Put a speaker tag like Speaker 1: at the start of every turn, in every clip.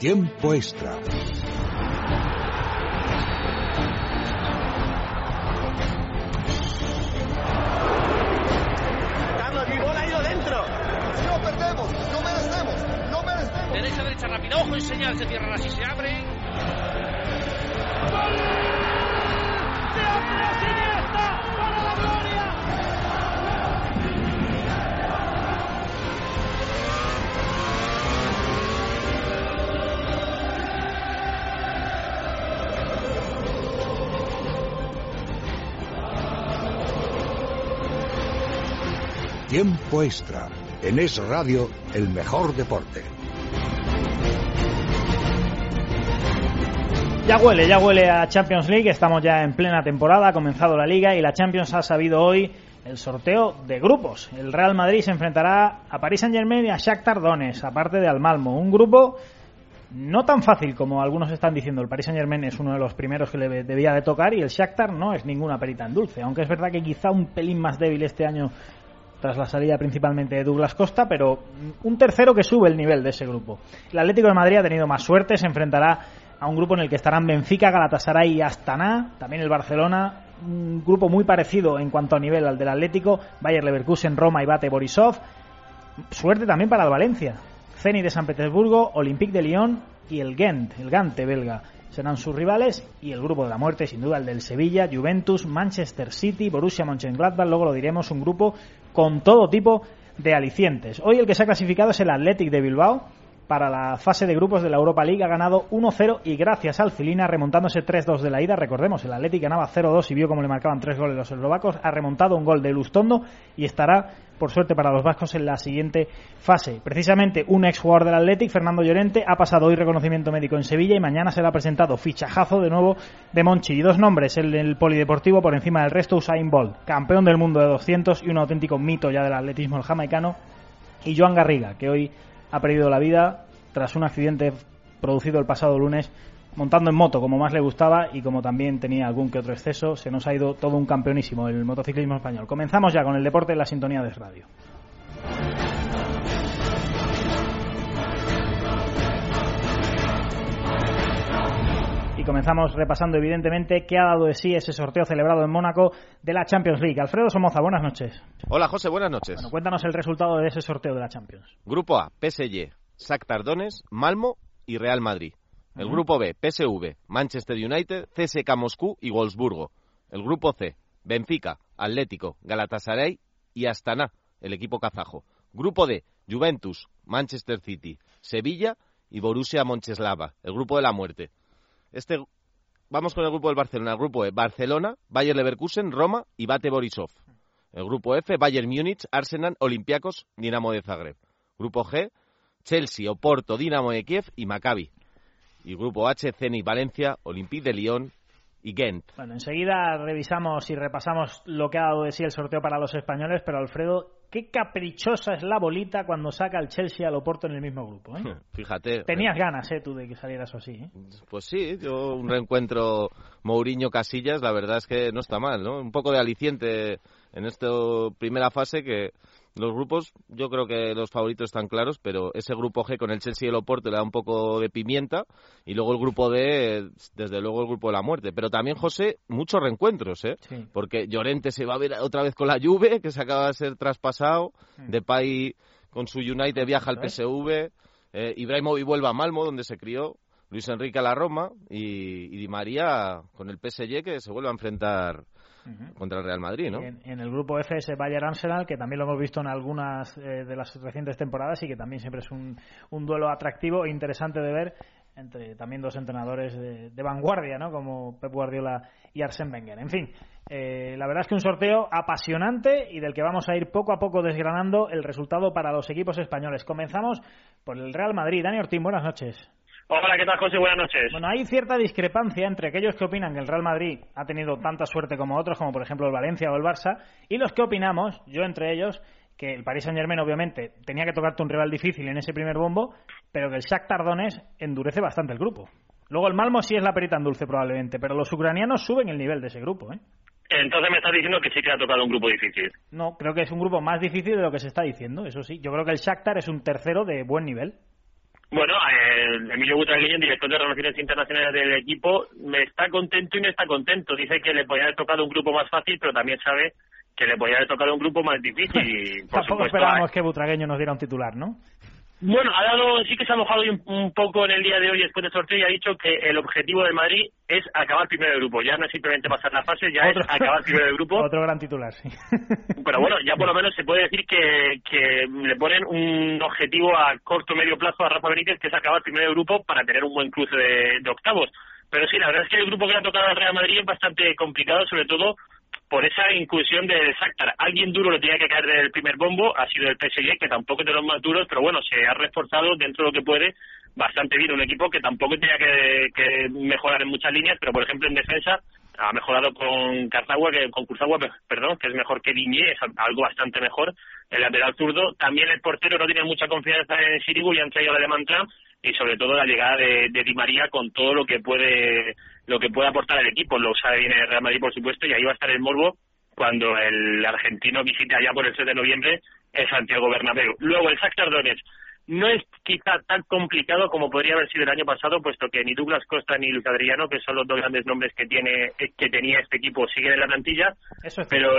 Speaker 1: Tiempo extra.
Speaker 2: Carlos, mi bola ha ido dentro.
Speaker 3: No perdemos, no merecemos, no merecemos.
Speaker 4: Derecha, derecha, rápido. Ojo y señal, se cierran así, se abren.
Speaker 1: Tiempo extra. En Es Radio, el mejor deporte.
Speaker 5: Ya huele, ya huele a Champions League, estamos ya en plena temporada, ha comenzado la liga y la Champions ha sabido hoy el sorteo de grupos. El Real Madrid se enfrentará a Paris Saint-Germain y a Shakhtar Donetsk, aparte de al Malmo, un grupo no tan fácil como algunos están diciendo. El Paris Saint-Germain es uno de los primeros que le debía de tocar y el Shakhtar no es ninguna perita en dulce, aunque es verdad que quizá un pelín más débil este año tras la salida principalmente de Douglas Costa, pero un tercero que sube el nivel de ese grupo. El Atlético de Madrid ha tenido más suerte, se enfrentará a un grupo en el que estarán Benfica, Galatasaray y Astana, también el Barcelona, un grupo muy parecido en cuanto a nivel al del Atlético, Bayer Leverkusen, Roma y Bate Borisov. Suerte también para el Valencia, Zenit de San Petersburgo, Olympique de Lyon y el Gent, el Gante belga serán sus rivales y el grupo de la muerte sin duda el del Sevilla, Juventus, Manchester City, Borussia Mönchengladbach, luego lo diremos, un grupo con todo tipo de alicientes. Hoy el que se ha clasificado es el Athletic de Bilbao. Para la fase de grupos de la Europa League ha ganado 1-0 y gracias al Cilina remontándose 3-2 de la ida, recordemos, el Athletic ganaba 0-2 y vio cómo le marcaban tres goles los eslovacos, ha remontado un gol de Lustondo y estará por suerte para los vascos en la siguiente fase. Precisamente un ex jugador del Athletic, Fernando Llorente, ha pasado hoy reconocimiento médico en Sevilla y mañana será presentado fichajazo de nuevo de Monchi. Y dos nombres, el del polideportivo por encima del resto, Usain Bolt, campeón del mundo de 200 y un auténtico mito ya del atletismo jamaicano, y Joan Garriga, que hoy ha perdido la vida tras un accidente producido el pasado lunes montando en moto como más le gustaba y como también tenía algún que otro exceso, se nos ha ido todo un campeonísimo el motociclismo español. Comenzamos ya con el deporte en la sintonía de radio. Y comenzamos repasando, evidentemente, qué ha dado de sí ese sorteo celebrado en Mónaco de la Champions League. Alfredo Somoza, buenas noches.
Speaker 6: Hola, José, buenas noches.
Speaker 5: Bueno, cuéntanos el resultado de ese sorteo de la Champions.
Speaker 6: Grupo A, PSG, Shakhtar Donetsk, Malmo y Real Madrid. El grupo B, PSV, Manchester United, CSK Moscú y Wolfsburgo. El grupo C, Benfica, Atlético, Galatasaray y Astana, el equipo kazajo. Grupo D, Juventus, Manchester City, Sevilla y Borussia Mönchengladbach, el grupo de la muerte. Este vamos con el grupo del Barcelona, el grupo E, Barcelona, Bayer Leverkusen, Roma y Bate Borisov. El grupo F, Bayern Múnich, Arsenal, Olympiacos, Dinamo de Zagreb. Grupo G, Chelsea, Oporto, Dinamo de Kiev y Maccabi y Grupo H, Zenit Valencia, Olympique de Lyon y Ghent.
Speaker 5: Bueno, enseguida revisamos y repasamos lo que ha dado de sí el sorteo para los españoles, pero Alfredo, qué caprichosa es la bolita cuando saca el Chelsea al Oporto en el mismo grupo. ¿eh?
Speaker 6: Fíjate.
Speaker 5: Tenías ganas, ¿eh? Tú de que saliera eso así. ¿eh?
Speaker 6: Pues sí, yo un reencuentro Mourinho-Casillas, la verdad es que no está mal, ¿no? Un poco de aliciente en esta primera fase que los grupos, yo creo que los favoritos están claros, pero ese grupo G con el Chelsea y el Oporto le da un poco de pimienta y luego el grupo D, desde luego el grupo de la muerte. Pero también, José, muchos reencuentros, ¿eh?
Speaker 5: Sí.
Speaker 6: Porque Llorente se va a ver otra vez con la Juve, que se acaba de ser traspasado, Depay con su United viaja al PSV, eh, Ibrahimovic vuelve a Malmo, donde se crió, Luis Enrique a la Roma y, y Di María con el PSG que se vuelve a enfrentar contra el Real Madrid, ¿no?
Speaker 5: En, en el grupo F ese Bayern Arsenal, que también lo hemos visto en algunas eh, de las recientes temporadas y que también siempre es un, un duelo atractivo e interesante de ver entre también dos entrenadores de, de vanguardia, ¿no? Como Pep Guardiola y Arsène Wenger. En fin, eh, la verdad es que un sorteo apasionante y del que vamos a ir poco a poco desgranando el resultado para los equipos españoles. Comenzamos por el Real Madrid. Dani Ortín, buenas noches.
Speaker 7: Hola, ¿qué tal, José? Buenas noches.
Speaker 5: Bueno, hay cierta discrepancia entre aquellos que opinan que el Real Madrid ha tenido tanta suerte como otros, como por ejemplo el Valencia o el Barça, y los que opinamos, yo entre ellos, que el Paris Saint-Germain obviamente tenía que tocarte un rival difícil en ese primer bombo, pero que el Shakhtar Donetsk endurece bastante el grupo. Luego el Malmo sí es la perita en dulce probablemente, pero los ucranianos suben el nivel de ese grupo, ¿eh?
Speaker 7: Entonces me estás diciendo que sí que ha tocado un grupo difícil.
Speaker 5: No, creo que es un grupo más difícil de lo que se está diciendo, eso sí. Yo creo que el Shakhtar es un tercero de buen nivel.
Speaker 7: Bueno, eh, Emilio Butragueño, director de Relaciones Internacionales del equipo, me está contento y no está contento. Dice que le podía haber tocado un grupo más fácil, pero también sabe que le podía haber tocado un grupo más difícil. Y, por
Speaker 5: Tampoco
Speaker 7: supuesto,
Speaker 5: esperábamos que Butragueño nos diera un titular, ¿no?
Speaker 7: Bueno, ha dado, sí que se ha mojado un, un poco en el día de hoy después del sorteo y ha dicho que el objetivo del Madrid es acabar primero de grupo. Ya no es simplemente pasar la fase, ya
Speaker 5: Otro-
Speaker 7: es acabar primero de grupo.
Speaker 5: Otro gran titular, sí.
Speaker 7: Pero bueno, ya por lo menos se puede decir que, que le ponen un objetivo a corto medio plazo a Rafa Benítez, que es acabar primero de grupo para tener un buen cruce de, de octavos. Pero sí, la verdad es que el grupo que le ha tocado al Real Madrid es bastante complicado, sobre todo por esa inclusión del Shakhtar. Alguien duro le tenía que caer del primer bombo, ha sido el PSG, que tampoco es de los más duros, pero bueno, se ha reforzado dentro de lo que puede bastante bien. Un equipo que tampoco tenía que, que mejorar en muchas líneas, pero por ejemplo en defensa ha mejorado con Cartagua, que, con perdón, que es mejor que Diñé, es algo bastante mejor. El lateral zurdo, también el portero no tiene mucha confianza en Sirigu y han traído al alemán Trump y sobre todo la llegada de, de Di María con todo lo que puede lo que puede aportar al equipo. Lo sabe bien el Real Madrid, por supuesto, y ahí va a estar el morbo cuando el argentino visite allá por el 6 de noviembre el Santiago Bernabéu. Luego el Shakhtar Donetsk no es quizá tan complicado como podría haber sido el año pasado, puesto que ni Douglas Costa ni Luis Adriano, que son los dos grandes nombres que tiene que tenía este equipo, siguen en la plantilla,
Speaker 5: Eso es
Speaker 7: pero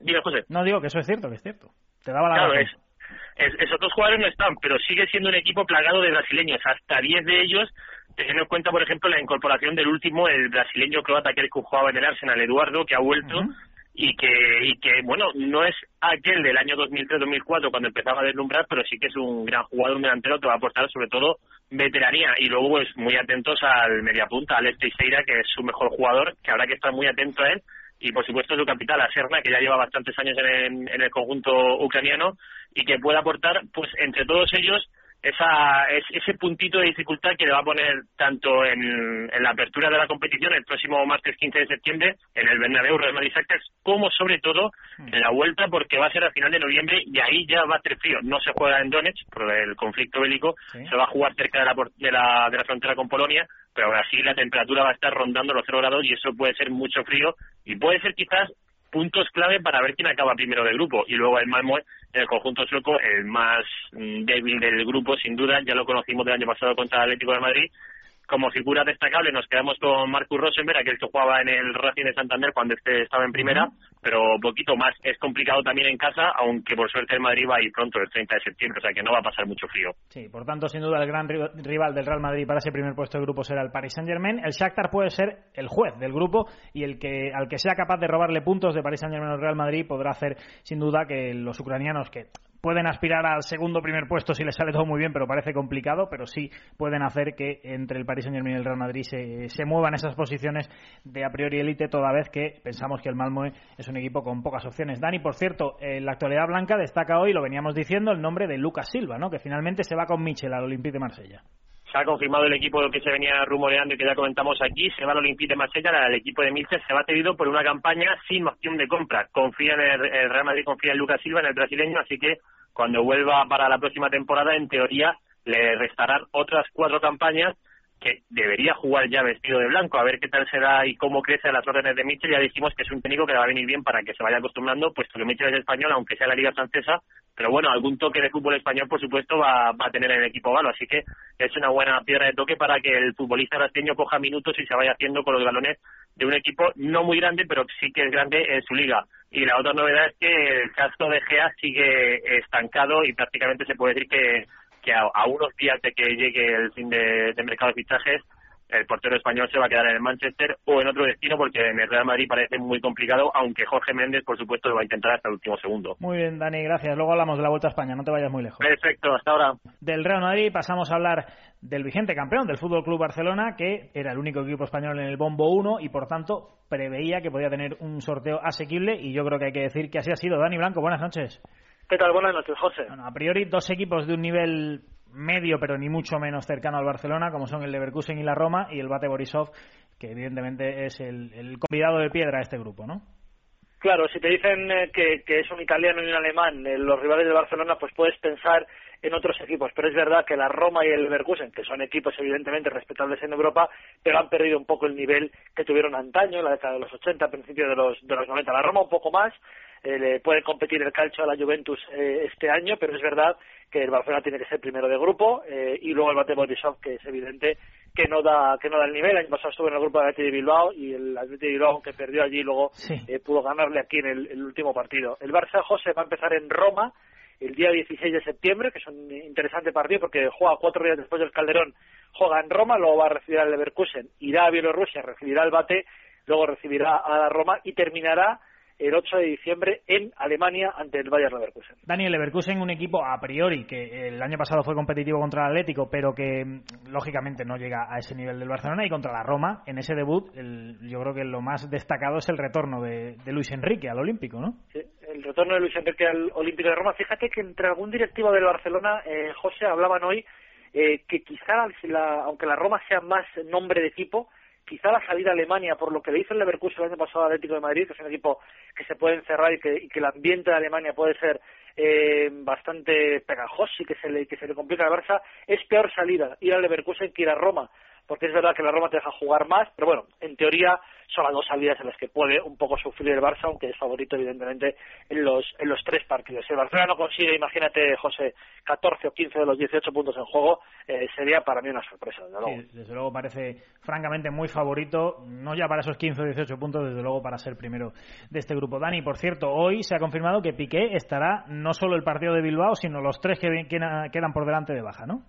Speaker 7: Dime, José.
Speaker 5: No digo que eso es cierto, que es cierto. Te daba la
Speaker 7: Claro,
Speaker 5: razón.
Speaker 7: es, es- esos dos jugadores no están, pero sigue siendo un equipo plagado de brasileños. Hasta 10 de ellos, teniendo en cuenta, por ejemplo, la incorporación del último, el brasileño croata, que jugaba en el Arsenal, Eduardo, que ha vuelto. Y que, y que, bueno, no es aquel del año 2003-2004 cuando empezaba a deslumbrar, pero sí que es un gran jugador, un delantero que va a aportar sobre todo veteranía. Y luego, pues, muy atentos al mediapunta, al Teixeira, que es su mejor jugador, que habrá que estar muy atento a él. Y, por supuesto, su capital, a Serna, que ya lleva bastantes años en, el- en el conjunto ucraniano y que puede aportar, pues, entre todos ellos, esa, es- ese puntito de dificultad que le va a poner tanto en, en la apertura de la competición el próximo martes 15 de septiembre en el Bernabéu Real Madrid como sobre todo en la vuelta porque va a ser a final de noviembre y ahí ya va a ser frío. No se juega en Donetsk por el conflicto bélico,
Speaker 5: Sí.
Speaker 7: se va a jugar cerca de la, de la, de la frontera con Polonia, pero aún así la temperatura va a estar rondando los 0 grados y eso puede ser mucho frío y puede ser quizás puntos clave para ver quién acaba primero del grupo. Y luego el Malmö, en el conjunto sueco, el más mm, débil del grupo, sin duda, ya lo conocimos del año pasado contra el Atlético de Madrid. Como figura destacable nos quedamos con Marcus Rosenberg, aquel que jugaba en el Racing de Santander cuando este estaba en primera, pero poquito más. Es complicado también en casa, aunque por suerte el Madrid va a ir pronto, el 30 de septiembre, o sea que no va a pasar mucho frío.
Speaker 5: Sí, por tanto, sin duda, el gran ri- rival del Real Madrid para ese primer puesto de grupo será el Paris Saint-Germain. El Shakhtar puede ser el juez del grupo y el que al que sea capaz de robarle puntos de Paris Saint-Germain al Real Madrid podrá hacer, sin duda, que los ucranianos que pueden aspirar al segundo primer puesto si les sale todo muy bien, pero parece complicado, pero sí pueden hacer que entre el Paris Saint-Germain y el Real Madrid se, se muevan esas posiciones de a priori élite, toda vez que pensamos que el Malmö es un equipo con pocas opciones. Dani, por cierto, en la actualidad blanca destaca hoy, lo veníamos diciendo, el nombre de Lucas Silva, ¿no? que finalmente se va con Michel al Olympique de Marsella.
Speaker 7: Se ha confirmado el equipo que se venía rumoreando y que ya comentamos aquí. Se va al Olympique de Marsella, el equipo de Milce se va cedido por una campaña sin opción de compra. Confía en el, el Real Madrid, confía en Lucas Silva, en el brasileño, así que cuando vuelva para la próxima temporada, en teoría, le restarán otras cuatro campañas que debería jugar ya vestido de blanco, a ver qué tal será y cómo crecen las órdenes de Mitchell. Ya dijimos que es un técnico que va a venir bien para que se vaya acostumbrando, puesto que Mitchell es español, aunque sea la Liga Francesa, pero bueno, algún toque de fútbol español, por supuesto, va, a tener en el equipo galo, así que es una buena piedra de toque para que el futbolista brasileño coja minutos y se vaya haciendo con los galones de un equipo no muy grande, pero sí que es grande en su liga. Y la otra novedad es que el caso de Gea sigue estancado y prácticamente se puede decir que que a, a unos días de que llegue el fin de, de mercado de fichajes, el portero español se va a quedar en el Manchester o en otro destino, porque en el Real Madrid parece muy complicado, aunque Jorge Méndez, por supuesto, lo va a intentar hasta el último segundo.
Speaker 5: Muy bien, Dani, gracias. Luego hablamos de la Vuelta a España, no te vayas muy lejos.
Speaker 7: Perfecto, hasta ahora.
Speaker 5: Del Real Madrid pasamos a hablar del vigente campeón del Fútbol Club Barcelona, que era el único equipo español en el Bombo 1 y por tanto preveía que podía tener un sorteo asequible y yo creo que hay que decir que así ha sido. Dani Blanco, buenas noches.
Speaker 2: ¿Qué tal? Buenas noches, José.
Speaker 5: Bueno, a priori dos equipos de un nivel medio, pero ni mucho menos cercano al Barcelona, como son el Leverkusen y la Roma, y el Bate Borisov, que evidentemente es el, el convidado de piedra a este grupo, ¿no?
Speaker 2: Claro, si te dicen eh, que, que es un italiano y un alemán, eh, los rivales de Barcelona, pues puedes pensar en otros equipos. Pero es verdad que la Roma y el Leverkusen, que son equipos evidentemente respetables en Europa, pero han perdido un poco el nivel que tuvieron antaño, en la década de los 80, a principios de los, de los 90. La Roma un poco más, eh, le puede competir el calcio a la Juventus eh, este año, pero es verdad que el Barcelona tiene que ser primero de grupo eh, y luego el Bate Borisov, que es evidente que no da que no da el nivel. El año pasado estuvo en el grupo de Atleti de Bilbao y el Atleti de Bilbao, que perdió allí, luego pudo ganarle aquí en el, el último partido. El Barça José va a empezar en Roma el día 16 de septiembre, que es un interesante partido porque juega cuatro días después del Calderón, juega en Roma, luego va a recibir al Leverkusen, irá a Bielorrusia, recibirá el Bate, luego recibirá a la Roma y terminará el 8 de diciembre en Alemania ante el Bayer Leverkusen.
Speaker 5: Daniel Leverkusen, un equipo a priori que el año pasado fue competitivo contra el Atlético, pero que lógicamente no llega a ese nivel del Barcelona y contra la Roma en ese debut. yo creo que lo más destacado es el retorno de, Luis Enrique al Olímpico, ¿no?
Speaker 2: Sí, el retorno de Luis Enrique al Olímpico de Roma. Fíjate que entre algún directivo del Barcelona, eh, José, hablaban hoy eh, que quizá, aunque la Roma sea más nombre de equipo, quizá la salida a Alemania, por lo que le hizo el Leverkusen el año pasado al Atlético de Madrid, que es un equipo que se puede encerrar y que, y que el ambiente de Alemania puede ser eh, bastante pegajoso y que se le, que se le complica al Barça, es peor salida ir al Leverkusen que ir a Roma porque es verdad que la Roma te deja jugar más, pero bueno, en teoría son las dos salidas en las que puede un poco sufrir el Barça, aunque es favorito evidentemente en los en los tres partidos. Si el Barcelona no consigue, imagínate, José, 14 o 15 de los 18 puntos en juego, eh, sería para mí una sorpresa, desde luego.
Speaker 5: Sí, desde luego parece francamente muy favorito, no ya para esos 15 o 18 puntos, desde luego para ser primero de este grupo. Dani, por cierto, hoy se ha confirmado que Piqué estará no solo el partido de Bilbao, sino los tres que quedan por delante de baja, ¿no?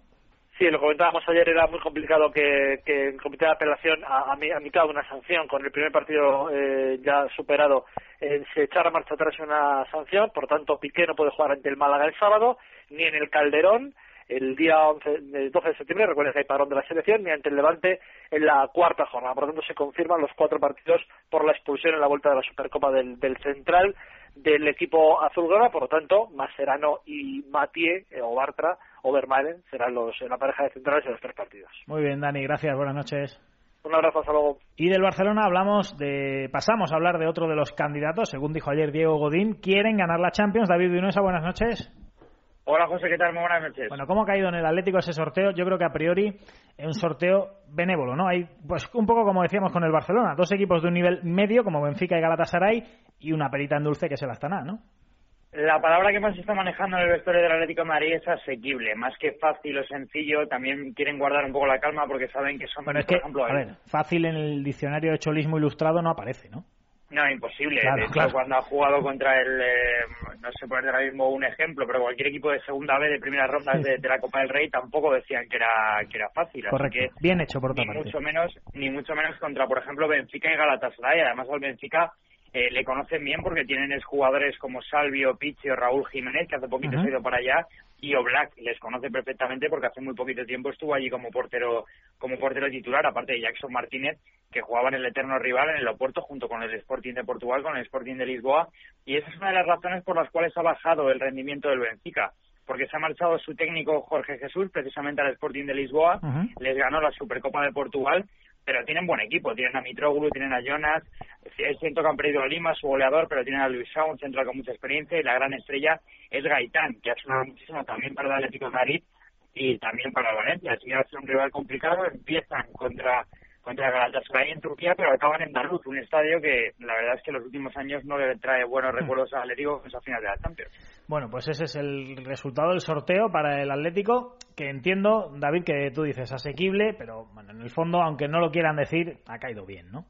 Speaker 2: Sí, lo comentábamos ayer, era muy complicado que, el Comité de Apelación, a, a, mitad de una sanción, con el primer partido eh, ya superado, eh, se echara marcha atrás una sanción, por tanto Piqué no puede jugar ante el Málaga el sábado, ni en el Calderón, el día 11, 12 de septiembre, recuerden que hay parón de la selección, ni ante el Levante en la cuarta jornada. Por lo tanto, se confirman los cuatro partidos por la expulsión en la vuelta de la Supercopa del, del Central del equipo azulgrana, por lo tanto, Maserano y Matie eh, o Bartra o Vermaelen serán los, la pareja de centrales en los tres partidos.
Speaker 5: Muy bien, Dani, gracias, buenas noches.
Speaker 2: Un abrazo, hasta luego.
Speaker 5: Y del Barcelona hablamos de, pasamos a hablar de otro de los candidatos, según dijo ayer Diego Godín, quieren ganar la Champions. David Vinuesa, buenas noches.
Speaker 8: Hola José, ¿qué tal? Muy buenas noches.
Speaker 5: Bueno, ¿cómo ha caído en el Atlético ese sorteo? Yo creo que a priori es un sorteo benévolo, ¿no? Hay, pues un poco como decíamos con el Barcelona, dos equipos de un nivel medio como Benfica y Galatasaray y una perita en dulce que es el Astana, ¿no?
Speaker 8: La palabra que más se está manejando en el vestuario del Atlético de Madrid es asequible, más que fácil o sencillo, también quieren guardar un poco la calma porque saben que son,
Speaker 5: bueno, es que, ejemplo, a ver, fácil en el diccionario de cholismo ilustrado no aparece, ¿no?
Speaker 8: No, imposible. de hecho, cuando ha jugado contra el, eh, no sé poner ahora mismo un ejemplo, pero cualquier equipo de segunda vez de primeras rondas de, la Copa del Rey tampoco decían que era que era fácil.
Speaker 5: Correcto. que Bien hecho por otra
Speaker 8: ni mucho menos, ni mucho menos contra, por ejemplo, Benfica y Galatasaray. Además, al Benfica eh, le conocen bien porque tienen jugadores como Salvio, Pichi o Raúl Jiménez, que hace poquito se ha ido para allá, y Oblak les conoce perfectamente porque hace muy poquito tiempo estuvo allí como portero como portero titular, aparte de Jackson Martínez, que jugaba en el eterno rival en el Oporto junto con el Sporting de Portugal, con el Sporting de Lisboa, y esa es una de las razones por las cuales ha bajado el rendimiento del Benfica porque se ha marchado su técnico Jorge Jesús precisamente al Sporting de Lisboa, les ganó la Supercopa de Portugal pero tienen buen equipo, tienen a Mitroglou, tienen a Jonas, es cierto que han perdido a Lima, su goleador, pero tienen a Luis Shaw, un central con mucha experiencia, y la gran estrella es Gaitán, que ha sonado muchísimo también para el Atlético de Madrid y también para Valencia, así que va a ser un rival complicado, empiezan contra contra Galatasaray en Turquía, pero acaban en Daluz, un estadio que la verdad es que en los últimos años no le trae buenos recuerdos al Atlético en esa final de la Champions.
Speaker 5: Bueno, pues ese es el resultado del sorteo para el Atlético, que entiendo, David, que tú dices asequible, pero bueno, en el fondo, aunque no lo quieran decir, ha caído bien, ¿no?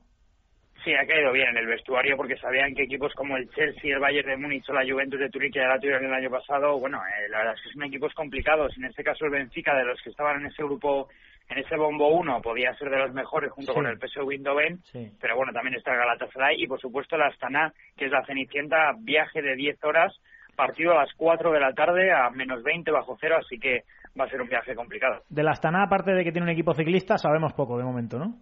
Speaker 8: Sí, ha caído bien en el vestuario porque sabían que equipos como el Chelsea, el Bayern de Múnich o la Juventus de Turín, que ya la tuvieron el año pasado, bueno, eh, la verdad es que son equipos complicados. En este caso el Benfica, de los que estaban en ese grupo en ese bombo 1 podía ser de los mejores junto con el PSV Eindhoven, pero bueno, también está el Galatasaray y por supuesto la Astana, que es la Cenicienta, viaje de 10 horas, partido a las 4 de la tarde a menos 20 bajo cero, así que va a ser un viaje complicado.
Speaker 5: De la Astana, aparte de que tiene un equipo ciclista, sabemos poco de momento, ¿no?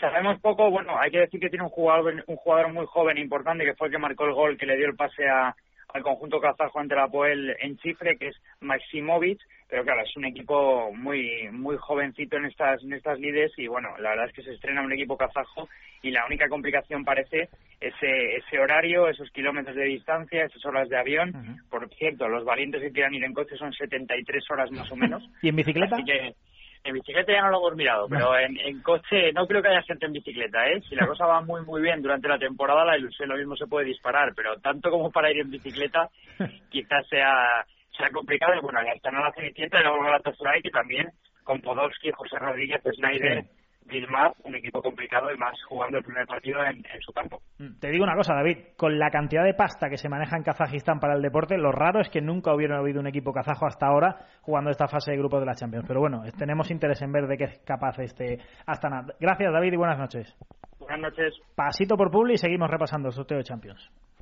Speaker 8: Sabemos poco, bueno, hay que decir que tiene un jugador, un jugador muy joven, importante, que fue el que marcó el gol, que le dio el pase a, al conjunto kazajo ante la Poel en Chifre, que es Maximovic, pero claro, es un equipo muy muy jovencito en estas en estas lides y bueno, la verdad es que se estrena un equipo kazajo y la única complicación parece ese ese horario, esos kilómetros de distancia, esas horas de avión. Por cierto, los valientes que quieran ir en coche son 73 horas más o menos.
Speaker 5: ¿Y en bicicleta?
Speaker 8: En bicicleta ya no lo hemos mirado, pero en, en coche no creo que haya gente en bicicleta, ¿eh? Si la cosa va muy, muy bien durante la temporada, la ilusión lo mismo se puede disparar, pero tanto como para ir en bicicleta, quizás sea, sea complicado. Y bueno, ya están a la Cenicienta y luego Galatasaray, que también con Podolski, José Rodríguez, Snyder, Vilmar, un equipo complicado y más jugando el primer partido en, en, su campo.
Speaker 5: Mm, te digo una cosa, David, con la cantidad de pasta que se maneja en Kazajistán para el deporte, lo raro es que nunca hubiera habido un equipo kazajo hasta ahora jugando esta fase de grupos de la Champions. Pero bueno, tenemos interés en ver de qué es capaz este Astana. Gracias, David, y buenas noches.
Speaker 8: Buenas noches.
Speaker 5: Pasito por Publi y seguimos repasando el sorteo de Champions.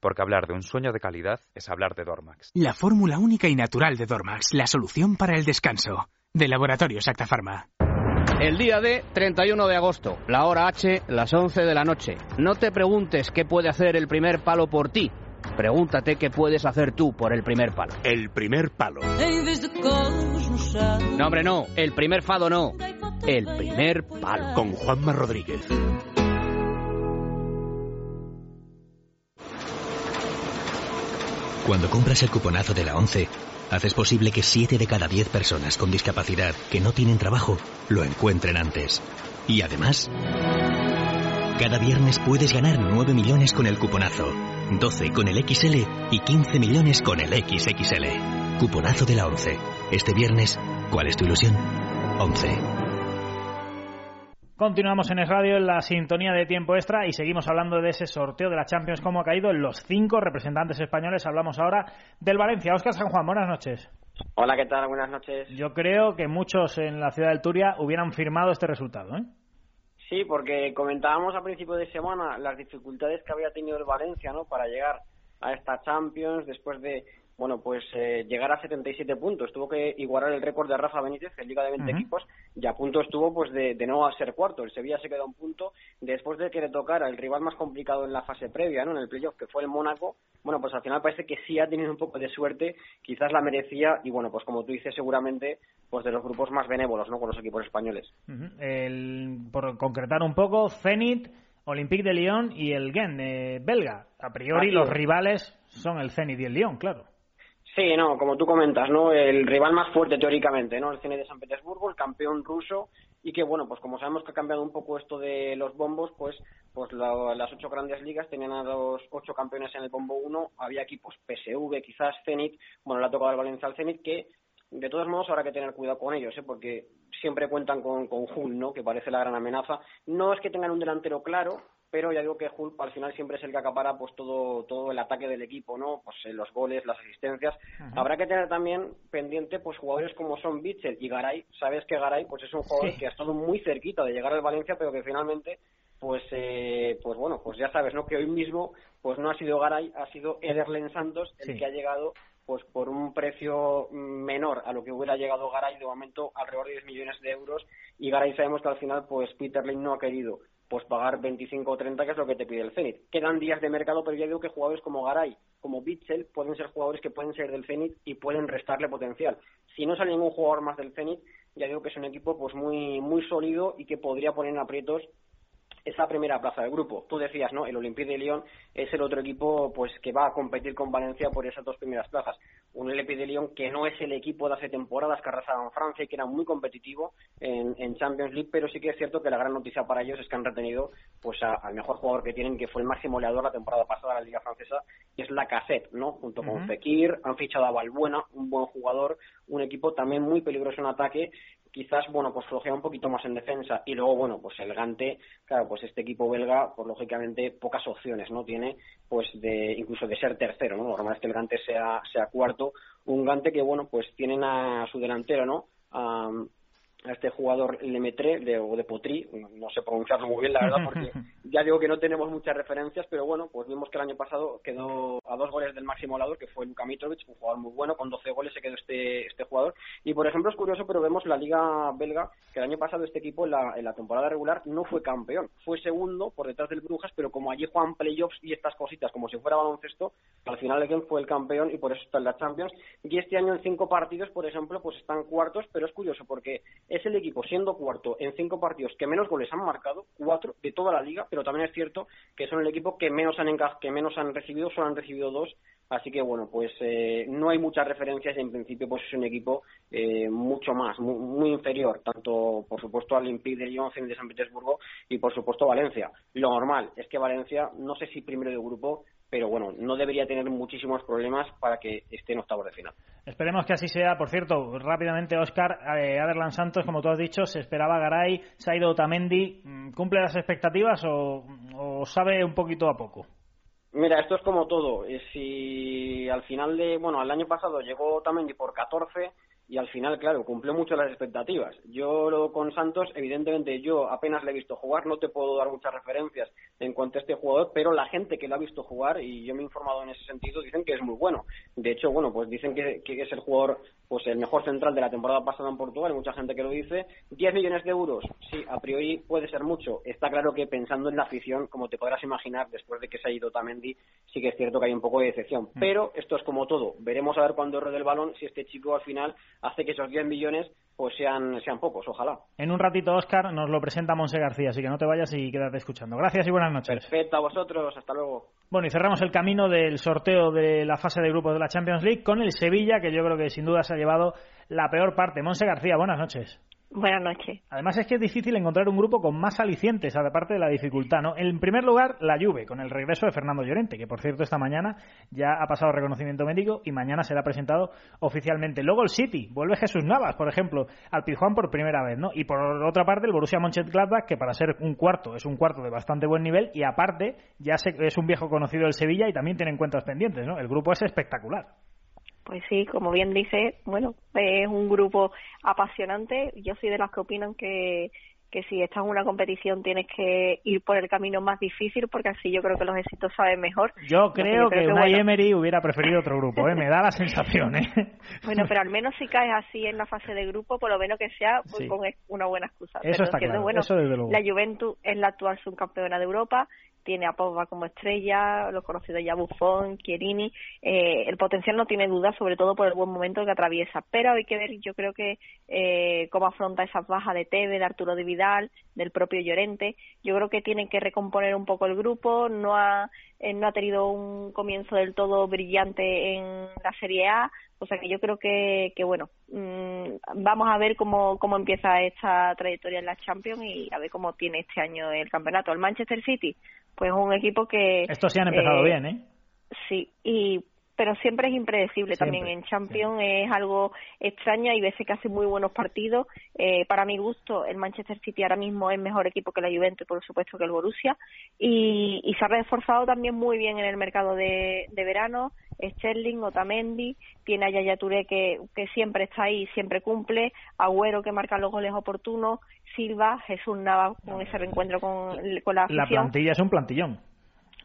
Speaker 9: porque hablar de un sueño de calidad es hablar de Dormax.
Speaker 10: La fórmula única y natural de Dormax, la solución para el descanso. De Laboratorio Acta Pharma.
Speaker 4: El día de 31 de agosto, la hora H, las 11 de la noche. No te preguntes qué puede hacer el primer palo por ti. Pregúntate qué puedes hacer tú por el primer palo.
Speaker 1: El primer palo.
Speaker 4: No, hombre, no. El primer fado no. El primer palo.
Speaker 1: Con Juanma Rodríguez.
Speaker 11: Cuando compras el cuponazo de la 11, haces posible que 7 de cada 10 personas con discapacidad que no tienen trabajo lo encuentren antes. Y además, cada viernes puedes ganar 9 millones con el cuponazo, 12 con el XL y 15 millones con el XXL. Cuponazo de la 11. Este viernes, ¿cuál es tu ilusión? 11.
Speaker 5: Continuamos en el radio en la sintonía de tiempo extra y seguimos hablando de ese sorteo de la Champions, cómo ha caído en los cinco representantes españoles. Hablamos ahora del Valencia. Óscar San Juan, buenas noches.
Speaker 12: Hola, ¿qué tal? Buenas noches.
Speaker 5: Yo creo que muchos en la ciudad del Turia hubieran firmado este resultado, ¿eh?
Speaker 12: Sí, porque comentábamos a principio de semana las dificultades que había tenido el Valencia, ¿no? Para llegar a esta Champions después de bueno, pues eh, llegar a 77 puntos. Tuvo que igualar el récord de Rafa Benítez en Liga de 20 equipos y a punto estuvo pues de, de, no ser cuarto. El Sevilla se quedó a un punto después de que le tocara el rival más complicado en la fase previa, ¿no? En el playoff, que fue el Mónaco. Bueno, pues al final parece que sí ha tenido un poco de suerte, quizás la merecía y bueno, pues como tú dices, seguramente pues de los grupos más benévolos, ¿no? Con los equipos españoles.
Speaker 5: el, por concretar un poco, Zenit, Olympique de Lyon y el Gen, eh, belga. A priori los rivales son el Zenit y el Lyon, claro.
Speaker 12: Sí, no, como tú comentas, ¿no? El rival más fuerte teóricamente, ¿no? El Cine de San Petersburgo, el campeón ruso y que, bueno, pues como sabemos que ha cambiado un poco esto de los bombos, pues pues la, las ocho grandes ligas tenían a los ocho campeones en el bombo uno, había equipos PSV, quizás Zenit, bueno, le ha tocado el Valencia al Zenit, que de todos modos habrá que tener cuidado con ellos, ¿eh? porque siempre cuentan con, con Hull, ¿no? Que parece la gran amenaza. No es que tengan un delantero claro, pero ya digo que Hulk al final siempre es el que acapara pues todo todo el ataque del equipo no pues eh, los goles las asistencias. Habrá que tener también pendiente pues jugadores como son Bitzel y Garay. Sabes que Garay pues es un jugador que ha estado muy cerquita de llegar al Valencia pero que finalmente pues eh, pues bueno pues ya sabes no que hoy mismo pues no ha sido Garay ha sido Ederlen Santos el
Speaker 5: Sí.
Speaker 12: que ha llegado pues por un precio menor a lo que hubiera llegado Garay de momento alrededor de 10 millones de euros. Y Garay sabemos que al final pues Peter Lim no ha querido pues pagar 25 o 30 que es lo que te pide el Zenit. Quedan días de mercado, pero ya digo que jugadores como Garay, como Bitzel, pueden ser jugadores que pueden ser del Zenit y pueden restarle potencial. Si no sale ningún jugador más del Zenit, ya digo que es un equipo pues muy muy sólido y que podría poner en aprietos esa primera plaza del grupo. Tú decías, ¿no? El Olympique de Lyon es el otro equipo pues que va a competir con Valencia por esas dos primeras plazas. Un Olympique de Lyon que no es el equipo de hace temporadas que arrasaba en Francia y que era muy competitivo en, en Champions League, pero sí que es cierto que la gran noticia para ellos es que han retenido pues a- al mejor jugador que tienen, que fue el máximo goleador la temporada pasada de la Liga Francesa, que es la Cassette, ¿no? Junto con. Fekir, han fichado a Valbuena, un buen jugador, un equipo también muy peligroso en ataque, quizás, bueno, pues flojea un poquito más en defensa y luego, bueno, pues el Gante, claro, pues este equipo belga, pues lógicamente pocas opciones, ¿no? Tiene, pues de, incluso de ser tercero, ¿no? Lo normal es que el Gante sea, sea cuarto, un Gante que, bueno, pues tienen a su delantero, ¿no? A este jugador Lemetre de, o de Potri, no sé pronunciarlo muy bien la verdad porque ya digo que no tenemos muchas referencias, pero bueno, pues vimos que el año pasado quedó a dos goles del máximo volador, que fue Luka Mitrovic, un jugador muy bueno, con 12 goles se quedó este, este jugador. Y por ejemplo es curioso, pero vemos la liga belga, que el año pasado este equipo en la, en la temporada regular no fue campeón, fue segundo por detrás del Brujas, pero como allí juegan playoffs y estas cositas, como si fuera baloncesto, al final el fue el campeón y por eso está en la Champions. Y este año en cinco partidos, por ejemplo, pues están cuartos, pero es curioso porque es el equipo siendo cuarto en cinco partidos que menos goles han marcado, cuatro de toda la liga, pero también es cierto que son el equipo que menos han que menos han recibido, solo han recibido dos. Así que bueno, pues eh, no hay muchas referencias y en principio pues es un equipo eh, mucho más, muy, inferior, tanto por supuesto al Olympique de Lyon, de San Petersburgo y por supuesto Valencia. Lo normal es que Valencia, no sé si primero de grupo, pero bueno, no debería tener muchísimos problemas para que esté en octavos de final.
Speaker 5: Esperemos que así sea. Por cierto, rápidamente, Oscar, eh, Aderlan Santos, como tú has dicho, se esperaba Garay, se ha ido Otamendi. Mm, ¿Cumple las expectativas o, sabe un poquito a poco?
Speaker 12: Mira, esto es como todo. Eh, si al final de, bueno, el año pasado llegó Otamendi por 14, y al final, claro, cumplió mucho las expectativas. Yo con Santos, evidentemente, yo apenas le he visto jugar, no te puedo dar muchas referencias en cuanto a este jugador, pero la gente que lo ha visto jugar, y yo me he informado en ese sentido, dicen que es muy bueno. De hecho, bueno, pues dicen que, que es el jugador pues el mejor central de la temporada pasada en Portugal, mucha gente que lo dice. 10 millones de euros, sí, a priori puede ser mucho. Está claro que pensando en la afición, como te podrás imaginar, después de que se ha ido Tamendi, sí que es cierto que hay un poco de decepción. Mm. Pero esto es como todo. Veremos a ver cuando rode el balón si este chico al final hace que esos 10 millones pues sean, sean pocos, ojalá.
Speaker 5: En un ratito, Oscar, nos lo presenta Monse García, así que no te vayas y quédate escuchando. Gracias y buenas noches.
Speaker 12: Perfecto, a vosotros, hasta luego.
Speaker 5: Bueno, y cerramos el camino del sorteo de la fase de grupos de la Champions League con el Sevilla, que yo creo que sin duda se ha llevado la peor parte. Monse García, buenas noches.
Speaker 13: Buenas noches.
Speaker 5: Además es que es difícil encontrar un grupo con más alicientes, aparte de la dificultad, ¿no? En primer lugar, la Juve, con el regreso de Fernando Llorente, que por cierto esta mañana ya ha pasado reconocimiento médico y mañana será presentado oficialmente. Luego el City, vuelve Jesús Navas, por ejemplo, al Pizjuán por primera vez, ¿no? Y por otra parte el Borussia Mönchengladbach, que para ser un cuarto es un cuarto de bastante buen nivel y aparte ya es un viejo conocido del Sevilla y también tiene cuentas pendientes, ¿no? El grupo es espectacular.
Speaker 13: Pues sí, como bien dice, bueno, es un grupo apasionante. Yo soy de las que opinan que, que si estás en una competición tienes que ir por el camino más difícil porque así yo creo que los éxitos saben mejor.
Speaker 5: Yo creo, que, una Emery hubiera preferido otro grupo, ¿eh? me da la sensación. ¿eh?
Speaker 13: Bueno, pero al menos si caes así en la fase de grupo, por lo menos que sea pues, con una buena excusa.
Speaker 5: Eso está claro,
Speaker 13: bueno,
Speaker 5: eso desde luego.
Speaker 13: La Juventus es la actual subcampeona de Europa, tiene a Pogba como estrella, los conocidos ya Buffon, Chiellini, eh, el potencial no tiene duda, sobre todo por el buen momento que atraviesa, pero hay que ver, yo creo que eh, cómo afronta esas bajas de Teve, de Arturo de Vidal, del propio Llorente, yo creo que tienen que recomponer un poco el grupo, no ha, eh, no ha tenido un comienzo del todo brillante en la Serie A, o sea que yo creo que, que bueno, mm, vamos a ver cómo, cómo empieza esta trayectoria en la Champions y a ver cómo tiene este año el campeonato. El Manchester City, pues un equipo que...
Speaker 5: Estos sí han empezado
Speaker 13: eh,
Speaker 5: bien, ¿eh?
Speaker 13: Sí, y pero siempre es impredecible. También en Champions es algo extraño y veces que hace muy buenos partidos. Eh, para mi gusto el Manchester City ahora mismo es mejor equipo que la Juventus por supuesto que el Borussia. Y, y se ha reforzado también muy bien en el mercado de, de verano. Sterling, Otamendi, tiene a Yaya Touré que, que siempre está ahí, siempre cumple, Agüero que marca los goles oportunos, Silva, Jesús Nava con ese reencuentro con, con la afición.
Speaker 5: La plantilla es un plantillón.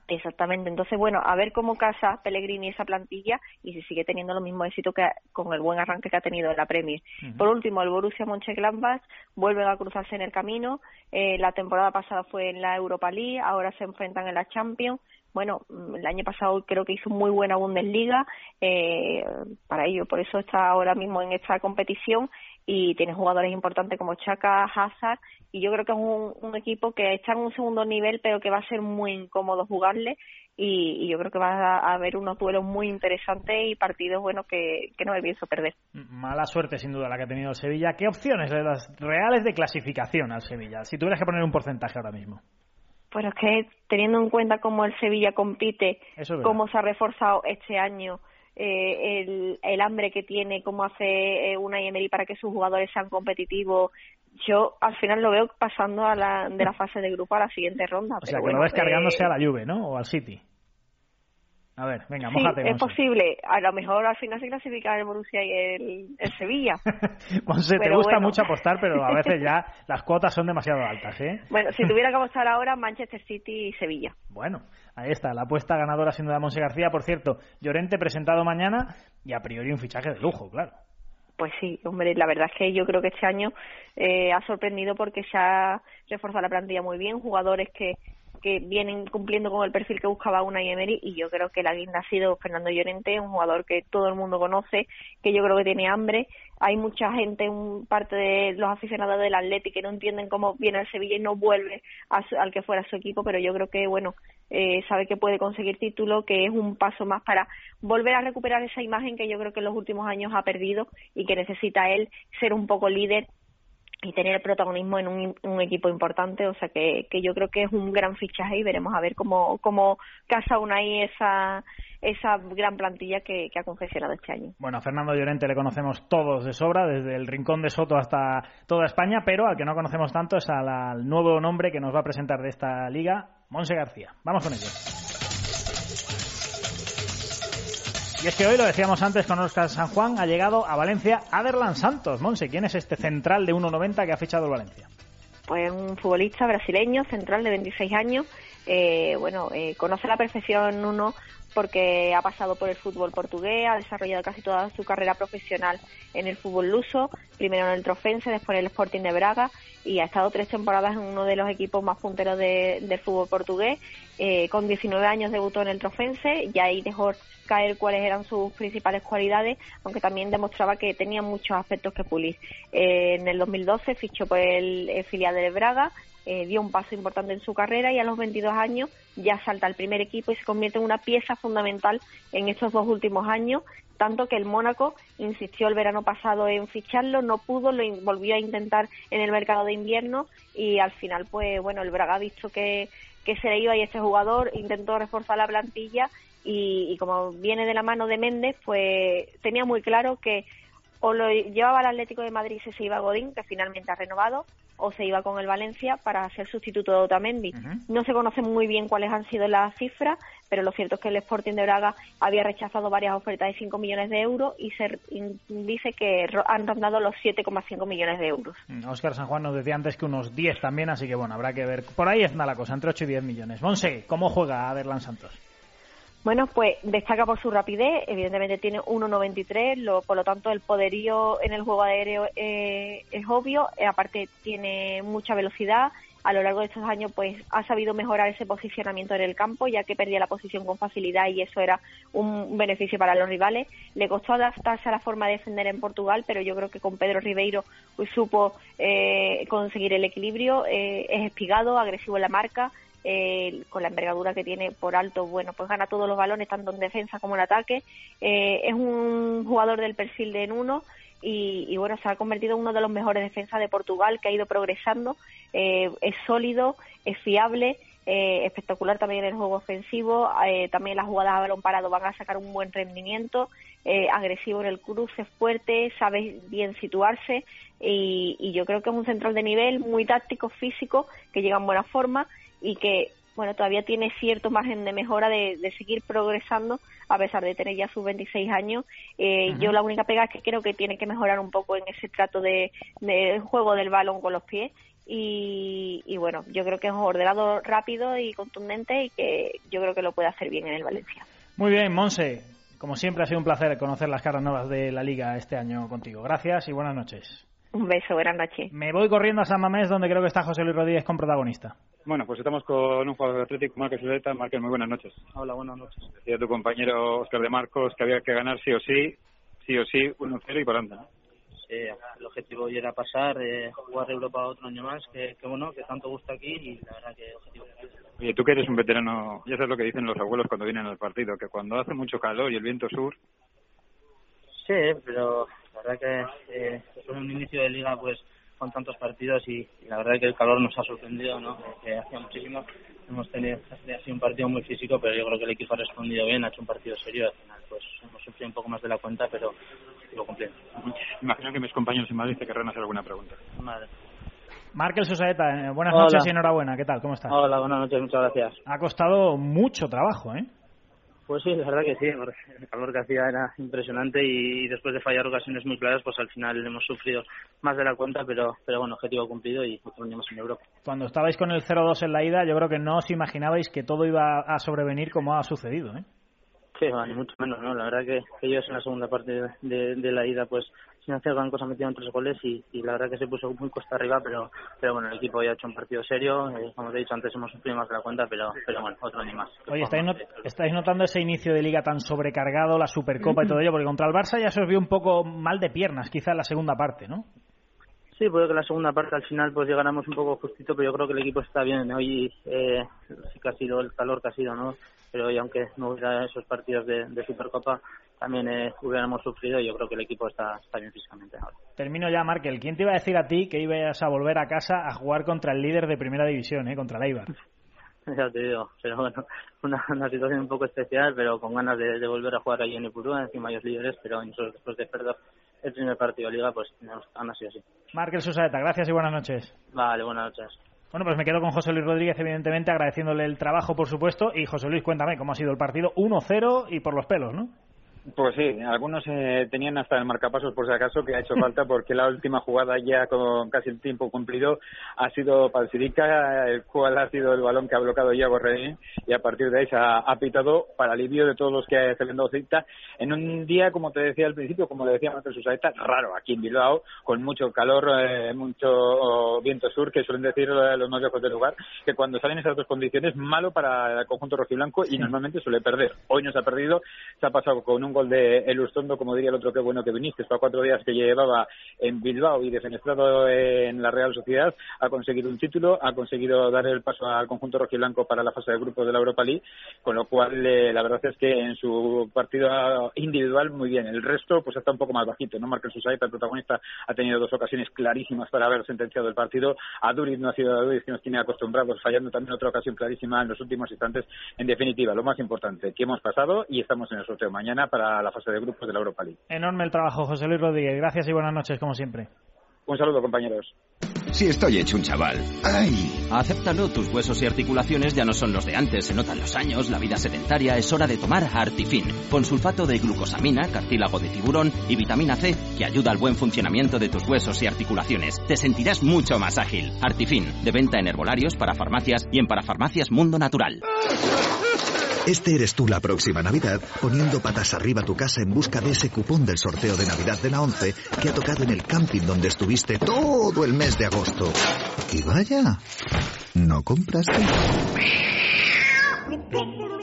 Speaker 13: Exactamente. Entonces, bueno, a ver cómo casa Pellegrini esa plantilla y si sigue teniendo lo mismo éxito que con el buen arranque que ha tenido en la Premier. Por último, el Borussia Mönchengladbach vuelve a cruzarse en el camino. Eh, la temporada pasada fue en la Europa League, ahora se enfrentan en la Champions bueno, mm, el año pasado creo que hizo muy buena Bundesliga eh, para ello, por eso está ahora mismo en esta competición y tiene jugadores importantes como Chaka, Hazard y yo creo que es un, equipo que está en un segundo nivel pero que va a ser muy incómodo jugarle y, yo creo que va a, haber unos duelos muy interesantes y partidos buenos que, que no me pienso perder.
Speaker 5: Mala suerte sin duda la que ha tenido el Sevilla. ¿Qué opciones de las reales de clasificación al Sevilla? Si tuvieras que poner un porcentaje ahora mismo.
Speaker 13: Pues es que teniendo en cuenta cómo el Sevilla compite, cómo se ha reforzado este año, eh, el, el, hambre que tiene, cómo hace eh, una Emery para que sus jugadores sean competitivos, yo al final lo veo pasando a la, de la fase de grupo a la siguiente ronda.
Speaker 5: O sea, que lo ves cargándose eh, a la Juve, ¿no? O al City. A ver, venga,
Speaker 13: Sí,
Speaker 5: mójate,
Speaker 13: es
Speaker 5: Monse.
Speaker 13: posible. A lo mejor al final se clasifica el Borussia y el, el Sevilla.
Speaker 5: Monse, te gusta
Speaker 13: bueno.
Speaker 5: mucho apostar, pero a veces ya las cuotas son demasiado altas, ¿eh?
Speaker 13: Bueno, si tuviera que apostar ahora, Manchester City y Sevilla.
Speaker 5: Bueno, ahí está, la apuesta ganadora sin duda Monse García. Por cierto, Llorente presentado mañana y a priori un fichaje de lujo, claro.
Speaker 13: Pues sí, hombre, la verdad es que yo creo que este año eh, ha sorprendido porque se ha reforzado la plantilla muy bien, jugadores que, que vienen cumpliendo con el perfil que buscaba una Emery y yo creo que la guinda ha sido Fernando Llorente, un jugador que todo el mundo conoce, que yo creo que tiene hambre. Hay mucha gente, un parte de los aficionados del Atleti que no entienden cómo viene el Sevilla y no vuelve a su- al que fuera su equipo, pero yo creo que, bueno, eh, sabe que puede conseguir título, que es un paso más para volver a recuperar esa imagen que yo creo que en los últimos años ha perdido y que necesita él ser un poco líder y tener protagonismo en un, un equipo importante, o sea que, que yo creo que es un gran fichaje y veremos a ver cómo, cómo casa Unai esa, esa gran plantilla que, que ha confeccionado este año.
Speaker 5: Bueno, a Fernando Llorente le conocemos todos de sobra, desde el rincón de Soto hasta toda España, pero al que no conocemos tanto es al, nuevo nombre que nos va a presentar de esta liga, Monse García. Vamos con ello. Y es que hoy, lo decíamos antes con Oscar San Juan, ha llegado a Valencia Aderlan Santos. Monse, ¿quién es este central de 1.90 que ha fichado el Valencia?
Speaker 13: Pues un futbolista brasileño, central de 26 años. Eh, bueno, eh, conoce la perfección uno porque ha pasado por el fútbol portugués, ha desarrollado casi toda su carrera profesional en el fútbol luso, primero en el Trofense, después en el Sporting de Braga y ha estado tres temporadas en uno de los equipos más punteros de- del fútbol portugués. Eh, con 19 años debutó en el Trofense y ahí dejó caer cuáles eran sus principales cualidades, aunque también demostraba que tenía muchos aspectos que pulir. Eh, en el 2012 fichó por el, el filial de Braga, eh, dio un paso importante en su carrera y a los 22 años ya salta al primer equipo y se convierte en una pieza fundamental en estos dos últimos años, tanto que el Mónaco insistió el verano pasado en ficharlo, no pudo, lo volvió a intentar en el mercado de invierno y al final, pues bueno, el Braga ha visto que, que se le iba y este jugador intentó reforzar la plantilla y, y como viene de la mano de Méndez, pues tenía muy claro que o lo llevaba al Atlético de Madrid y se iba a Godín, que finalmente ha renovado, o se iba con el Valencia para ser sustituto de Otamendi. No se conoce muy bien cuáles han sido las cifras, pero lo cierto es que el Sporting de Braga había rechazado varias ofertas de 5 millones de euros y se dice que han rondado los 7,5 millones de euros.
Speaker 5: Oscar San Juan nos decía antes que unos 10 también, así que bueno, habrá que ver. Por ahí es la cosa, entre 8 y 10 millones. Monse, ¿cómo juega Aderlan Santos?
Speaker 13: Bueno, pues destaca por su rapidez, evidentemente tiene 1.93, lo, por lo tanto el poderío en el juego aéreo eh, es obvio, eh, aparte tiene mucha velocidad, a lo largo de estos años pues ha sabido mejorar ese posicionamiento en el campo, ya que perdía la posición con facilidad y eso era un beneficio para los rivales. Le costó adaptarse a la forma de defender en Portugal, pero yo creo que con Pedro Ribeiro pues, supo eh, conseguir el equilibrio, eh, es espigado, agresivo en la marca, eh, con la envergadura que tiene por alto, bueno, pues gana todos los balones, tanto en defensa como en ataque. Eh, es un jugador del perfil de Nuno y, y, bueno, se ha convertido en uno de los mejores defensas de Portugal, que ha ido progresando. Eh, es sólido, es fiable, eh, espectacular también en el juego ofensivo. Eh, también las jugadas a balón parado van a sacar un buen rendimiento. Eh, agresivo en el cruce, fuerte, sabe bien situarse y, y yo creo que es un central de nivel muy táctico, físico, que llega en buena forma y que bueno todavía tiene cierto margen de mejora de, de seguir progresando a pesar de tener ya sus 26 años eh, yo la única pega es que creo que tiene que mejorar un poco en ese trato de, de juego del balón con los pies y, y bueno yo creo que es ordenado rápido y contundente y que yo creo que lo puede hacer bien en el Valencia
Speaker 5: Muy bien, Monse. Como siempre ha sido un placer conocer las caras nuevas de la liga este año contigo. Gracias y buenas noches.
Speaker 13: un beso buenas noches
Speaker 5: Me voy corriendo a San Mamés, donde creo que está José Luis Rodríguez con protagonista.
Speaker 14: Bueno, pues estamos con un jugador de Atlético, Márquez Zuleta. Márquez, muy buenas noches.
Speaker 15: Hola, buenas noches.
Speaker 14: Decía tu compañero Oscar de Marcos que había que ganar sí o sí, sí o sí, 1-0 y por anda. ¿no?
Speaker 15: Sí, el objetivo hoy era pasar, eh, jugar Europa otro año más, que, que bueno, que tanto gusta aquí y la verdad que el objetivo
Speaker 14: Oye, tú que eres un veterano, ya sabes lo que dicen los abuelos cuando vienen al partido, que cuando hace mucho calor y el viento sur,
Speaker 15: Sí, pero la verdad que eh, es un inicio de liga pues con tantos partidos y, y la verdad que el calor nos ha sorprendido, ¿no? Que hacía muchísimo. Hemos tenido, ha sido un partido muy físico, pero yo creo que el equipo ha respondido bien, ha hecho un partido serio al final pues hemos sufrido un poco más de la cuenta, pero lo cumplimos.
Speaker 14: imagino que mis compañeros en Madrid te querrán hacer alguna pregunta.
Speaker 15: Madre.
Speaker 5: Markel Sosaeta, eh, buenas
Speaker 15: Hola.
Speaker 5: noches y enhorabuena. ¿Qué tal? ¿Cómo estás?
Speaker 15: Hola, buenas noches, muchas gracias.
Speaker 5: Ha costado mucho trabajo, ¿eh?
Speaker 15: Pues sí, la verdad que sí, el calor que hacía era impresionante y después de fallar ocasiones muy claras, pues al final hemos sufrido más de la cuenta, pero, pero bueno, objetivo cumplido y venimos en Europa.
Speaker 5: Cuando estabais con el 0-2 en la ida, yo creo que no os imaginabais que todo iba a sobrevenir como ha sucedido, ¿eh?
Speaker 15: Sí, ni mucho menos, ¿no? La verdad que, ellos en la segunda parte de, de, la ida, pues sin hacer gran cosa metieron tres goles y, la verdad que se puso muy cuesta arriba, pero pero bueno, el equipo ya ha hecho un partido serio, eh, como te he dicho antes hemos sufrido más de la cuenta, pero pero bueno, otro ni más.
Speaker 5: Oye, ¿estáis, ¿estáis notando ese inicio de liga tan sobrecargado, la Supercopa y todo ello? Porque contra el Barça ya se os vio un poco mal de piernas, quizá en la segunda parte, ¿no?
Speaker 15: Sí, puede que la segunda parte al final pues llegáramos un poco justito, pero yo creo que el equipo está bien. Hoy eh, sí que ha sido el calor que ha sido, ¿no? pero hoy aunque no hubiera esos partidos de, Supercopa también eh, hubiéramos sufrido y yo creo que el equipo está, está bien físicamente ahora.
Speaker 5: Termino ya, Markel. ¿Quién te iba a decir a ti que ibas a volver a casa a jugar contra el líder de primera división, eh, contra el
Speaker 15: Ya te digo, pero bueno, una, una situación un poco especial, pero con ganas de, volver a jugar ahí en Ipurúa, encima ellos líderes, pero nosotros después de perder el primer partido de Liga, pues han así así.
Speaker 5: Markel Susaeta, gracias y buenas noches.
Speaker 15: Vale, buenas noches.
Speaker 5: Bueno, pues me quedo con José Luis Rodríguez, evidentemente, agradeciéndole el trabajo, por supuesto. Y José Luis, cuéntame cómo ha sido el partido 1-0 y por los pelos, ¿no?
Speaker 8: Pues sí, algunos eh, tenían hasta el marcapasos por si acaso que ha hecho falta porque la última jugada ya con casi el tiempo cumplido ha sido Palsirica, el cual ha sido el balón que ha bloqueado Iago René y a partir de ahí se ha, pitado para alivio de todos los que se ven cita en un día, como te decía al principio, como le decía Marcos Susaeta, raro aquí en Bilbao, con mucho calor, eh, mucho viento sur, que suelen decir los más viejos del lugar, que cuando salen esas dos condiciones, malo para el conjunto rojiblanco y normalmente suele perder. Hoy no se ha perdido, se ha pasado con un gol de Elustondo, como diría el otro, qué bueno que viniste, para cuatro días que llevaba en Bilbao y defenestrado en la Real Sociedad, ha conseguido un título, ha conseguido dar el paso al conjunto rojiblanco para la fase de grupos de la Europa League, con lo cual eh, la verdad es que en su partido individual muy bien, el resto pues está un poco más bajito, ¿no? Marcos Susaita, el protagonista, ha tenido dos ocasiones clarísimas para haber sentenciado el partido, a Duriz no ha sido a Duriz que nos tiene acostumbrados, fallando también otra ocasión clarísima en los últimos instantes, en definitiva, lo más importante, que hemos pasado y estamos en el sorteo. Mañana para la fase de grupos de la Europa League.
Speaker 5: Enorme el trabajo, José Luis Rodríguez. Gracias y buenas noches, como siempre.
Speaker 8: Un saludo, compañeros.
Speaker 16: Si estoy hecho un chaval. ¡Ay!
Speaker 17: Acéptalo, tus huesos y articulaciones ya no son los de antes. Se notan los años, la vida sedentaria. Es hora de tomar Artifin, con sulfato de glucosamina, cartílago de tiburón y vitamina C, que ayuda al buen funcionamiento de tus huesos y articulaciones. Te sentirás mucho más ágil. Artifin, de venta en herbolarios, para farmacias y en parafarmacias Mundo Natural.
Speaker 18: Este eres tú la próxima Navidad poniendo patas arriba tu casa en busca de ese cupón del sorteo de Navidad de la 11 que ha tocado en el camping donde estuviste todo el mes de agosto. Y vaya, ¿no compraste?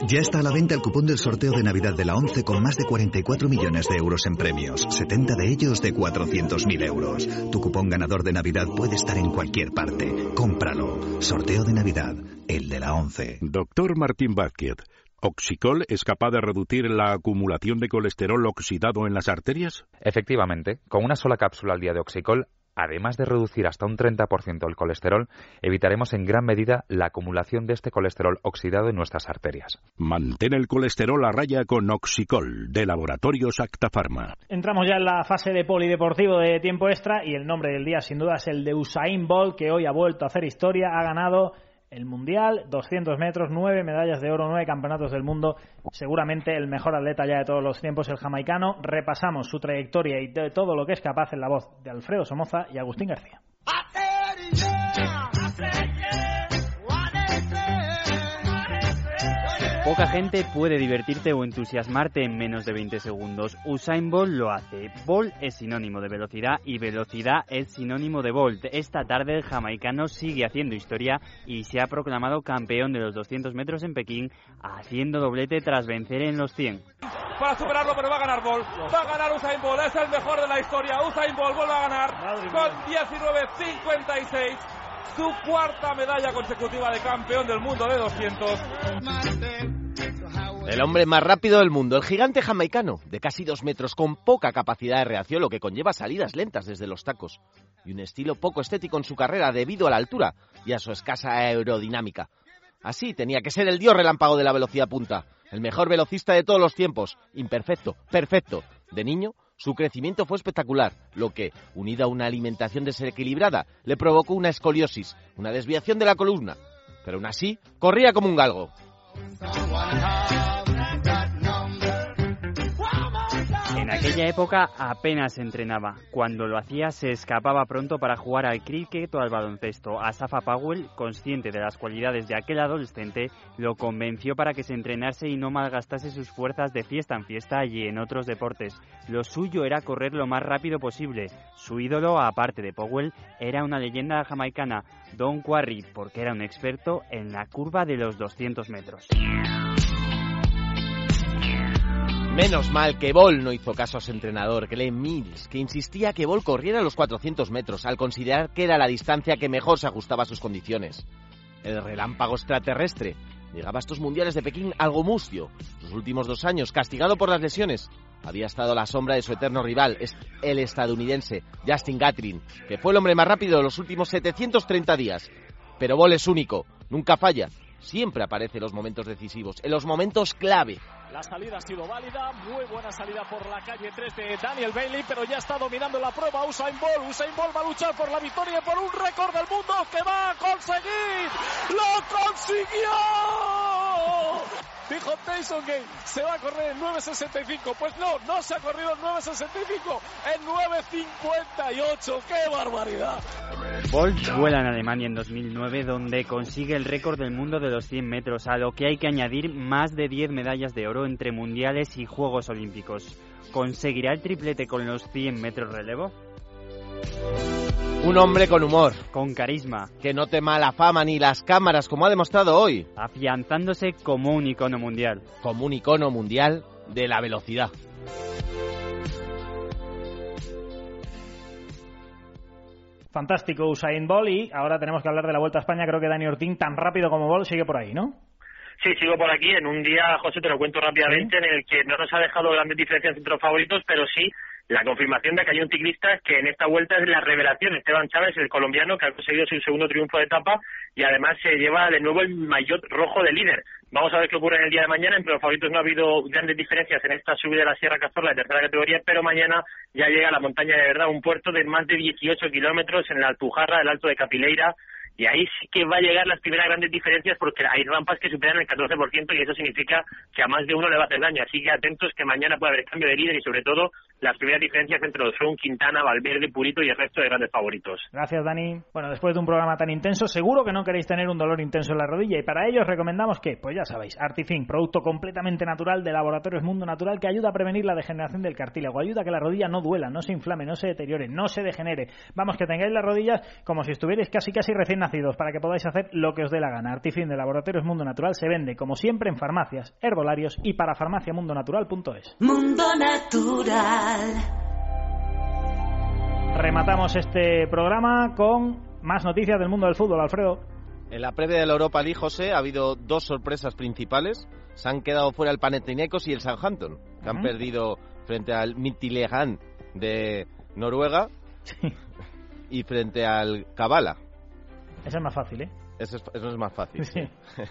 Speaker 18: Ya está a la venta el cupón del sorteo de Navidad de la 11 con más de 44 millones de euros en premios, 70 de ellos de 400.000 euros. Tu cupón ganador de Navidad puede estar en cualquier parte. Cómpralo. Sorteo de Navidad, el de la 11.
Speaker 19: Doctor Martín Vázquez. ¿Oxicol es capaz de reducir la acumulación de colesterol oxidado en las arterias?
Speaker 9: Efectivamente, con una sola cápsula al día de Oxicol, además de reducir hasta un 30% el colesterol, evitaremos en gran medida la acumulación de este colesterol oxidado en nuestras arterias.
Speaker 19: Mantén el colesterol a raya con Oxicol, de Laboratorios Acta Pharma.
Speaker 5: Entramos ya en la fase de polideportivo de tiempo extra y el nombre del día sin duda es el de Usain Bolt, que hoy ha vuelto a hacer historia, ha ganado el Mundial, 200 metros, 9 medallas de oro, 9 campeonatos del mundo, seguramente el mejor atleta ya de todos los tiempos, el jamaicano. Repasamos su trayectoria y de todo lo que es capaz en la voz de Alfredo Somoza y Agustín García.
Speaker 20: Poca gente puede divertirte o entusiasmarte en menos de 20 segundos. Usain Bolt lo hace. Bolt es sinónimo de velocidad y velocidad es sinónimo de Bolt. Esta tarde el jamaicano sigue haciendo historia y se ha proclamado campeón de los 200 metros en Pekín, haciendo doblete tras vencer en los 100.
Speaker 21: Para superarlo, pero va a ganar Bolt. Va a ganar Usain Bolt. Es el mejor de la historia. Usain Bolt vuelve a ganar con 19.56 su cuarta medalla consecutiva de campeón del mundo de 200.
Speaker 6: El hombre más rápido del mundo, el gigante jamaicano, de casi dos metros, con poca capacidad de reacción, lo que conlleva salidas lentas desde los tacos, y un estilo poco estético en su carrera debido a la altura y a su escasa aerodinámica. Así tenía que ser el dios relámpago de la velocidad punta, el mejor velocista de todos los tiempos, imperfecto, perfecto. De niño, su crecimiento fue espectacular, lo que, unido a una alimentación desequilibrada, le provocó una escoliosis, una desviación de la columna. Pero aún así, corría como un galgo.
Speaker 20: Aquella época apenas entrenaba. Cuando lo hacía se escapaba pronto para jugar al cricket o al baloncesto. Asafa Powell, consciente de las cualidades de aquel adolescente, lo convenció para que se entrenase y no malgastase sus fuerzas de fiesta en fiesta y en otros deportes. Lo suyo era correr lo más rápido posible. Su ídolo, aparte de Powell, era una leyenda jamaicana, Don Quarry, porque era un experto en la curva de los 200 metros.
Speaker 6: Menos mal que Ball no hizo caso a su entrenador, Glenn Mills, que insistía que Ball corriera los 400 metros, al considerar que era la distancia que mejor se ajustaba a sus condiciones. El relámpago extraterrestre llegaba a estos mundiales de Pekín algo mustio. Los últimos dos años, castigado por las lesiones, había estado a la sombra de su eterno rival, el estadounidense Justin Gatlin, que fue el hombre más rápido de los últimos 730 días. Pero Ball es único, nunca falla, siempre aparece en los momentos decisivos, en los momentos clave.
Speaker 22: La salida ha sido válida, muy buena salida por la calle 3 de Daniel Bailey, pero ya está dominando la prueba Usain Bolt. Usain Bolt va a luchar por la victoria y por un récord del mundo que va a conseguir. ¡Lo consiguió! Dijo Tyson que se va a correr en 9.65. Pues no, no se ha corrido en 9.65, en 9.58. ¡Qué barbaridad!
Speaker 20: Bolt vuela en Alemania en 2009, donde consigue el récord del mundo de los 100 metros, a lo que hay que añadir más de 10 medallas de oro entre mundiales y Juegos Olímpicos. ¿Conseguirá el triplete con los 100 metros relevo?
Speaker 6: Un hombre con humor.
Speaker 20: Con carisma.
Speaker 6: Que no tema la fama ni las cámaras, como ha demostrado hoy.
Speaker 20: Afianzándose como un icono mundial.
Speaker 6: Como un icono mundial de la velocidad.
Speaker 5: Fantástico Usain Bolt y ahora tenemos que hablar de la Vuelta a España. Creo que Dani Ortín, tan rápido como Bolt, sigue por ahí, ¿no?
Speaker 7: Sí, sigo por aquí en un día, José, te lo cuento rápidamente, en el que no nos ha dejado grandes diferencias entre los favoritos, pero sí la confirmación de que hay un ciclista que en esta vuelta es la revelación. Esteban Chávez, el colombiano, que ha conseguido su segundo triunfo de etapa y además se lleva de nuevo el maillot rojo de líder. Vamos a ver qué ocurre en el día de mañana. Entre los favoritos no ha habido grandes diferencias en esta subida de la Sierra Cazorla de tercera categoría, pero mañana ya llega la montaña de verdad, un puerto de más de 18 kilómetros en la Alpujarra, el Alto de Capileira, y ahí sí que va a llegar las primeras grandes diferencias porque hay rampas que superan el 14% y eso significa que a más de uno le va a hacer daño. Así que atentos que mañana puede haber cambio de líder y sobre todo las primeras diferencias entre los son Quintana, Valverde, Purito y el resto de grandes favoritos.
Speaker 5: Gracias, Dani. Bueno, después de un programa tan intenso, seguro que no queréis tener un dolor intenso en la rodilla y para ello os recomendamos que, pues ya sabéis, Artifin, producto completamente natural de Laboratorios Mundo Natural que ayuda a prevenir la degeneración del cartílago, ayuda a que la rodilla no duela, no se inflame, no se deteriore, no se degenere. Vamos, que tengáis las rodillas como si estuvierais casi casi recién nacidos para que podáis hacer lo que os dé la gana. Artifin de Laboratorios Mundo Natural se vende, como siempre, en farmacias, herbolarios y para farmaciamundonatural.es.
Speaker 23: Mundo Natural.
Speaker 5: Rematamos este programa con más noticias del mundo del fútbol, Alfredo.
Speaker 6: En la previa de la Europa League, José, ha habido dos sorpresas principales. Se han quedado fuera el Panathinaikos y el Southampton, que han perdido frente al Midtjylland de Noruega y frente al Kavala.
Speaker 5: Esa es más fácil, ¿eh?
Speaker 6: Eso es, eso es más fácil. Sí.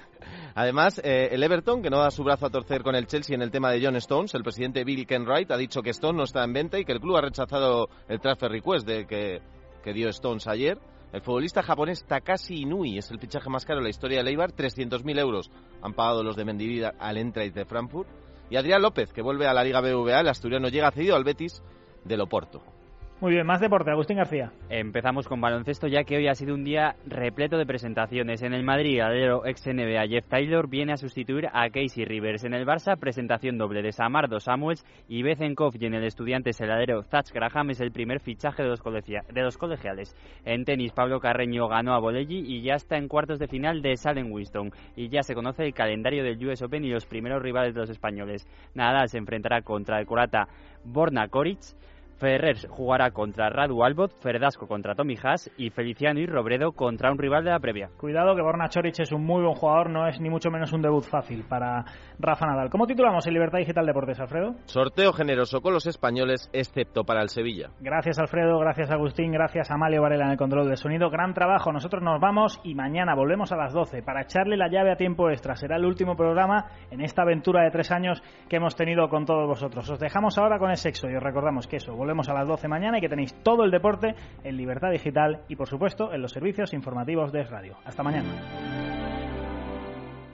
Speaker 6: Además, eh, el Everton, que no da su brazo a torcer con el Chelsea en el tema de John Stones, el presidente Bill Kenwright ha dicho que Stone no está en venta y que el club ha rechazado el transfer request de que, que dio Stones ayer. El futbolista japonés Takashi Inui es el fichaje más caro en la historia de Leibar, 300.000 euros han pagado los de Mendivida al Eintracht de Frankfurt. Y Adrián López, que vuelve a la Liga BVA, el asturiano llega cedido al Betis del Oporto.
Speaker 5: Muy bien, más deporte, Agustín García.
Speaker 20: Empezamos con baloncesto ya que hoy ha sido un día repleto de presentaciones. En el Madrid, el ex NBA Jeff Taylor viene a sustituir a Casey Rivers. En el Barça, presentación doble de Samardo Samuels y Bezenkov y en el estudiante heladero Zach Graham es el primer fichaje de los, de los colegiales. En tenis, Pablo Carreño ganó a Bolelli y ya está en cuartos de final de Salem Winston. Y ya se conoce el calendario del US Open y los primeros rivales de los españoles. Nadal se enfrentará contra el croata Borna Koric. Ferrer jugará contra Radu Albot, Ferdasco contra Tommy Haas y Feliciano y Robredo contra un rival de la previa.
Speaker 5: Cuidado que Borna Choric es un muy buen jugador, no es ni mucho menos un debut fácil para Rafa Nadal. ¿Cómo titulamos en Libertad Digital Deportes, Alfredo?
Speaker 6: Sorteo generoso con los españoles, excepto para el Sevilla.
Speaker 5: Gracias, Alfredo, gracias, Agustín, gracias a Amalio Varela en el control de sonido. Gran trabajo, nosotros nos vamos y mañana volvemos a las 12 para echarle la llave a tiempo extra. Será el último programa en esta aventura de tres años que hemos tenido con todos vosotros. Os dejamos ahora con el sexo y os recordamos que eso, volvemos a las 12 mañana y que tenéis todo el deporte en Libertad Digital y por supuesto en los servicios informativos de Radio. Hasta mañana.